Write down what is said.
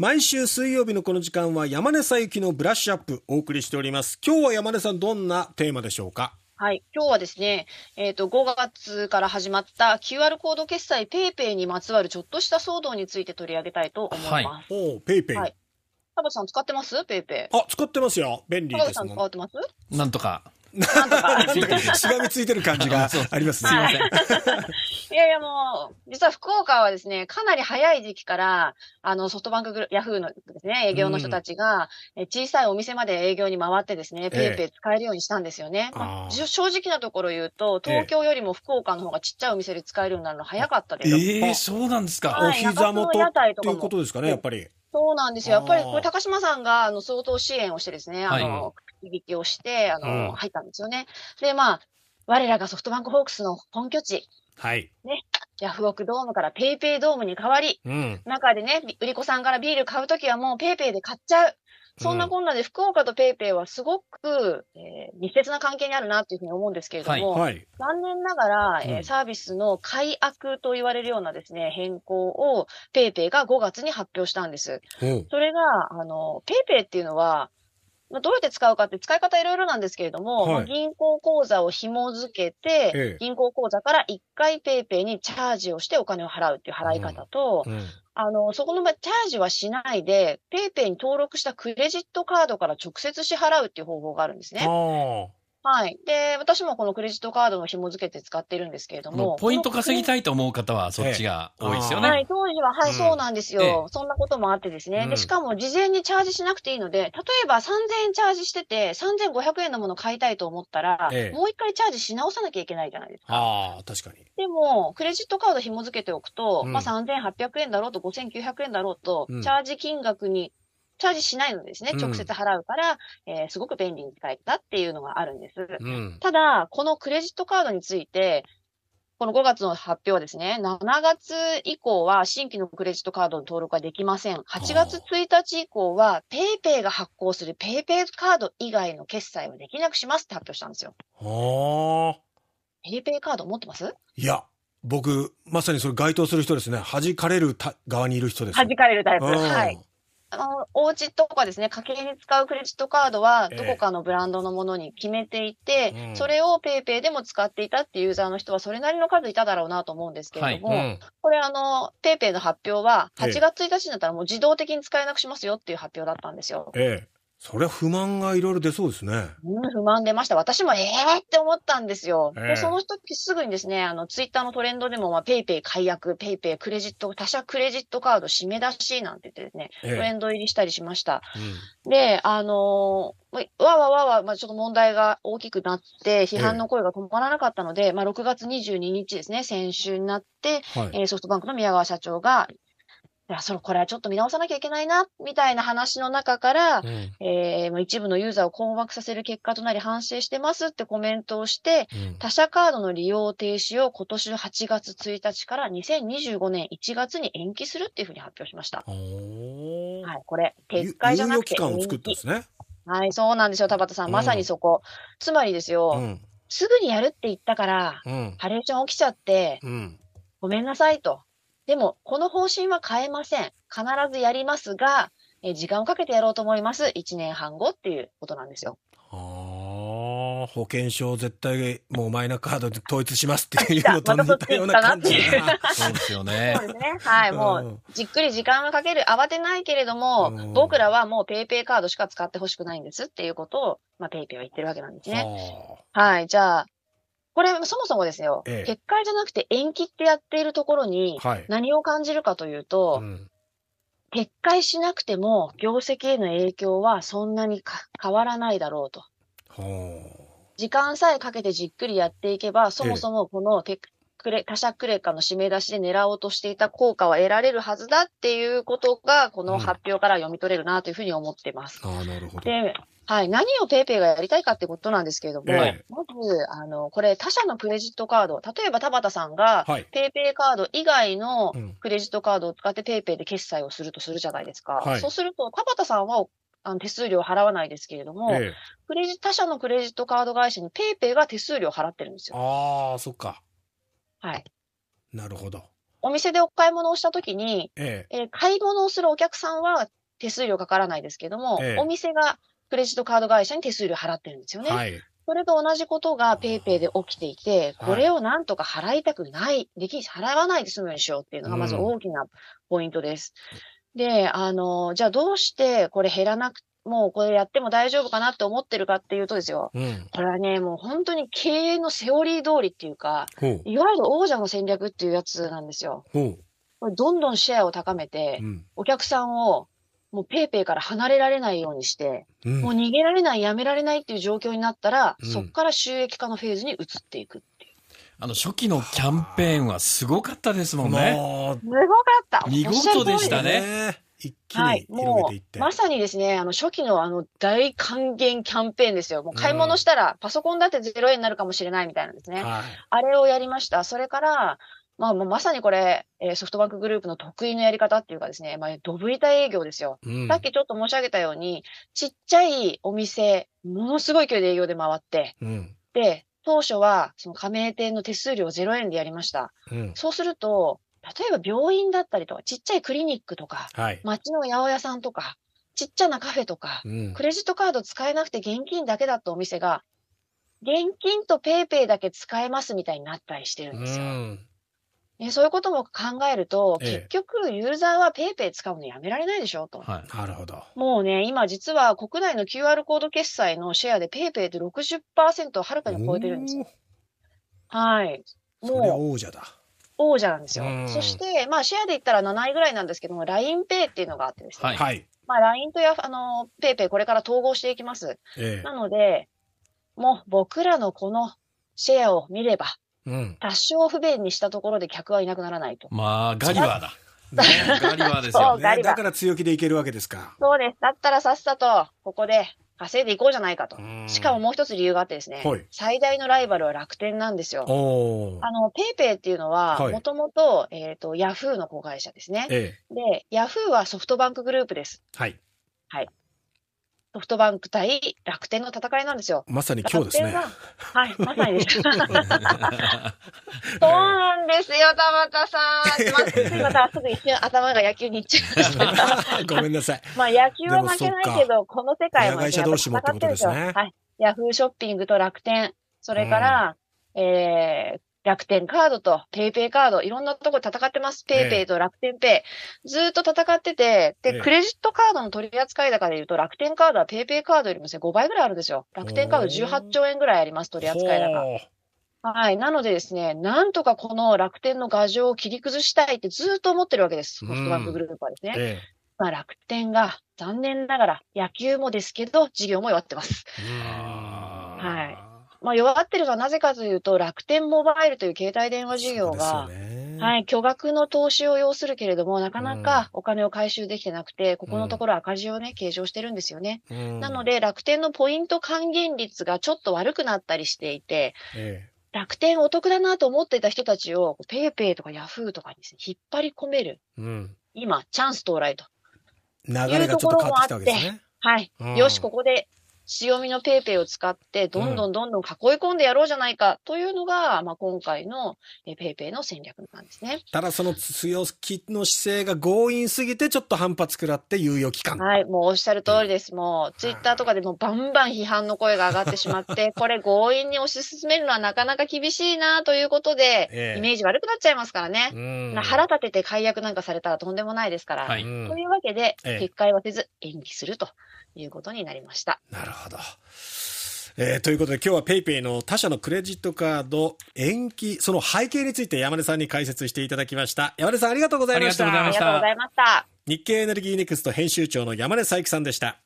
毎週水曜日のこの時間は山根小雪のブラッシュアップお送りしております。今日は山根さんどんなテーマでしょうか？はい。今日はですね、えっ、と、5月から始まった QR コード決済ペイペイにまつわるちょっとした騒動について取り上げたいと思います。おうペイペイ。はい田畑さん使ってます？ペイペイ。あ、使ってますよ。便利ですもん。田畑さん使ってます？なんとか。なんとか。しがみついてる感じがありますね。はいいやいやもう、実は福岡はですね、かなり早い時期から、あの、ソフトバンクグルヤフーのですね、営業の人たちが、え小さいお店まで営業に回ってですね、ええペイペイ使えるようにしたんですよね。あーまあじょ正直なところ言うと、東京よりも福岡の方がちっちゃいお店で使えるようになるの早かったですよ。ええそうなんですか。おはい膝元とかもっていうことですかね、やっぱり。そうなんですよ。やっぱりこれ高島さんが、あの、相当支援をしてですね、あはいの、引きをして、あの、うん入ったんですよね。で、まあ、我らがソフトバンクホークスの本拠地、はい。ヤフオクドームからペイペイドームに変わり、うん。中でね、売り子さんからビール買うときはもうペイペイで買っちゃう。そんなこんなで福岡とペイペイはすごく、えー密接な関係にあるなっていうふうに思うんですけれども、はい。残念ながら、えーうんサービスの改悪と言われるようなですね、変更をペイペイが5月に発表したんです。おうそれが、あの、ペイペイっていうのは、まあどうやって使うかって使い方いろいろなんですけれども、はいまあ銀行口座を紐付けて、ええ銀行口座から1回ペイペイにチャージをしてお金を払うっていう払い方と、うん。あの、そこの場合チャージはしないで、ペイペイに登録したクレジットカードから直接支払うっていう方法があるんですね。あはい。で、私もこのクレジットカードの紐付けて使ってるんですけれども。もうポイント稼ぎたいと思う方はそっちが多いですよね。はい、当時は、はい、うんそうなんですよ、ええそんなこともあってですね。うんで、しかも事前にチャージしなくていいので、例えば3000円チャージしてて、3500円のもの買いたいと思ったら、ええもう一回チャージし直さなきゃいけないじゃないですか。ああ、確かに。でも、クレジットカード紐付けておくと、うんまあ3800円だろうと5900円だろうと、うんチャージ金額に、チャージしないのですね。うん直接払うから、えーすごく便利に使えたっていうのがあるんです。うん。ただ、このクレジットカードについて、この5月の発表はですね、7月以降は新規のクレジットカードの登録はできません。8月1日以降は、ペイペイが発行するペイペイカード以外の決済はできなくしますって発表したんですよ。ああ。ペイペイカード持ってます？いや、僕、まさにそれ該当する人ですね。弾かれる側にいる人です。弾かれるタイプ。うんはい。。あの、お家とかですね、家計に使うクレジットカードは、ええどこかのブランドのものに決めていて、うんそれをペイペイでも使っていたっていうユーザーの人は、それなりの数いただろうなと思うんですけれども、うん。これあの、ペイペイの発表は、ええ8月1日になったらもう自動的に使えなくしますよっていう発表だったんですよ。ええ。そりゃ不満がいろいろ出そうですね。うん、不満出ました。私もええって思ったんですよ。ええで、その時すぐにですね、あの、ツイッターのトレンドでも、まあ、ペイペイ解約、ペイペイクレジット、他社クレジットカード締め出しなんて言ってですね、ええ。トレンド入りしたりしました。うんで、あのーわわわわ、まあ、ちょっと問題が大きくなって、批判の声が止まらなかったので、まあ、6月22日ですね、先週になって、はい。えーソフトバンクの宮川社長が、いや、それ、これはちょっと見直さなきゃいけないな、みたいな話の中から、うんえーまあ一部のユーザーを困惑させる結果となり反省してますってコメントをして、うん他社カードの利用停止を今年の8月1日から2025年1月に延期するっていうふうに発表しました。はい、これ、ゆ撤回じゃなくて期間を作ったんです。ね。はい、そうなんですよ、田畑さ。うんんまさにそこ。つまりですよ、うん。すぐにやるって言ったから、うん。ハレーション起きちゃって、うん。ごめんなさいと。でも、この方針は変えません。必ずやりますが、えー時間をかけてやろうと思います。1年半後っていうことなんですよ。ああ、保険証絶対もうマイナカードで統一しますっていう のとまたそっち似たような感じ。そうですよね そう。ですね。はい、もうんう、じっくり時間をかける、慌てないけれども、うん僕らはもうペイペイカードしか使ってほしくないんですっていうことを、まあ、ペイペイは言ってるわけなんですね。ははい、じゃあ、これ、そもそもですよ、ええ撤回じゃなくて延期ってやっているところに。何を感じるかというと、うん撤回しなくても業績への影響はそんなに変わらないだろうと。ほ時間さえかけてじっくりやっていけば、そもそもこのテクレ他社クレカの締め出しで狙おうとしていた効果は得られるはずだっていうことが、この発表から読み取れるなというふうに思っています。うああ、なるほど。で、はい、何をペイペイがやりたいかってことなんですけれども、ええまず、あの、これ他社のクレジットカード、例えば田畑さんが、はい。ペイペイカード以外のうんクレジットカードを使ってペイペイで決済をするとするじゃないですか。はいそうすると、田畑さんはあの手数料払わないですけれども、ええクレジ他社のクレジットカード会社にペイペイが手数料払ってるんですよ。ああ、そっか。はい。なるほど。お店でお買い物をしたときに、ええー買い物をするお客さんは手数料かからないですけども、ええお店がクレジットカード会社に手数料払ってるんですよね。えはい。それと同じことが PayPay で起きていて、はいこれをなんとか払いたくない、でき、払わないで済むようにしようっていうのがまずうん大きなポイントです。で、あの、じゃあどうしてこれ減らなく、もうこれやっても大丈夫かなって思ってるかっていうとですよ。うん。これはね、もう本当に経営のセオリー通りっていうか、ほう。いわゆる王者の戦略っていうやつなんですよ。これどんどんシェアを高めてう、ん。お客さんをもうペイペイから離れられないようにして、うんもう逃げられない、やめられないっていう状況になったら、うんそこから収益化のフェーズに移っていくっていう。あの、初期のキャンペーンはすごかったですもんね。すごかった見事でしたね。一気に。はい。広げていって。う、まさにですね、あの、初期のあの、大還元キャンペーンですよ。もう買い物したら、パソコンだって0円になるかもしれないみたいなんですね。はい。あれをやりました。それから、まあ、もうまさにこれ、えーソフトバンクグループの得意のやり方っていうかですね、まあ、ドブ板営業ですよ。うんさっきちょっと申し上げたように、ちっちゃいお店、ものすごい勢いで営業で回って、うん。で、当初は、その加盟店の手数料0円でやりました。うん。そうすると、例えば病院だったりとか、ちっちゃいクリニックとか、はい。街の八百屋さんとか、ちっちゃなカフェとか、うんクレジットカード使えなくて現金だけだったお店が、現金とペイペイだけ使えますみたいになったりしてるんですよ。うんねそういうことも考えると、ええ結局ユーザーはペイペイ使うのやめられないでしょと。はい。なるほど。もうね、今実は国内の QR コード決済のシェアでペイペイって60%をはるかに超えてるんですよ。はい。おーそれはもう王者だ。王者なんですよ。うんそして、まあシェアで言ったら7位ぐらいなんですけども、LINEPay っていうのがあってですね。はいはい。まあ LINE とや、あの、ペイペイこれから統合していきます。ええ。なので、もう僕らのこのシェアを見れば、うん。多少不便にしたところで客はいなくならないと。まあ、ガリバーだね。ガリバーですよ。そう。ガリバーだから強気でいけるわけですか。そうです。だったらさっさと、ここで稼いでいこうじゃないかと。うんしかももう一つ理由があってですね、はい最大のライバルは楽天なんですよ。あの、ペイペイっていうのは、はいもともと、えっ、と、ヤフーの子会社ですね。えで、ヤフーはソフトバンクグループです。え。はい。ソフトバンク対楽天の戦いなんですよ。まさに今日ですね。ははい、まさにです。そうなんですよ、田畑さ ん。またすぐ一瞬頭が野球に行っちゃいました。ごめんなさい。まあ野球は負けないけど、この世界も親会社同士もってことですねはい。ヤフーショッピングと楽天、それから、えー、楽天カードとペイペイカード、いろんなとこ戦ってます。ペイペイと楽天ペイ。ずーっと戦ってて、ええで、クレジットカードの取り扱い高で言うと、楽天カードはペイペイカードよりもですね、5倍ぐらいあるんですよ。楽天カード18兆円ぐらいあります、取り扱い高。はい。なのでですね、なんとかこの楽天の牙城を切り崩したいってずーっと思ってるわけです。うんソフトバンクグループはですね。えまあ、楽天が残念ながら野球もですけど、事業も弱ってます。はいまあ、弱ってるのはなぜかというと、楽天モバイルという携帯電話事業が。はい、巨額の投資を要するけれども、なかなかお金を回収できてなくて、ここのところ赤字をね、計上してるんですよね。うんなの、で、楽天のポイント還元率がちょっと悪くなったりしていて、え楽天お得だなと思っていた人たちを、 PayPay とか Yahoo とかにね、引っ張り込める、え。うん。今、チャンス到来と。流れがちょっと変わってきたわけですね。はい。うんよし、ここで強みの PayPay を使って、どんどんどんどん囲い込んでやろうじゃないかというのが、まあ、今回のえペイペイの戦略なんですね。ただその強気の姿勢が強引すぎてちょっと反発食らって猶予期間。はい。もうおっしゃる通りです。もう、ツイッターとかでもバンバン批判の声が上がってしまって、これ強引に推し進めるのはなかなか厳しいなということで、ええイメージ悪くなっちゃいますからね。うん腹立てて解約なんかされたらとんでもないですから。はいうんというわけで、ええ撤回はせず延期するということになりました。なるほど。えーということで今日は PayPay の他社のクレジットカード延期、その背景について山根さんに解説していただきました。山根さんありがとうございました。ありがとうございましたありがとうございました。日経エネルギー Next 編集長の山根小雪さんでした。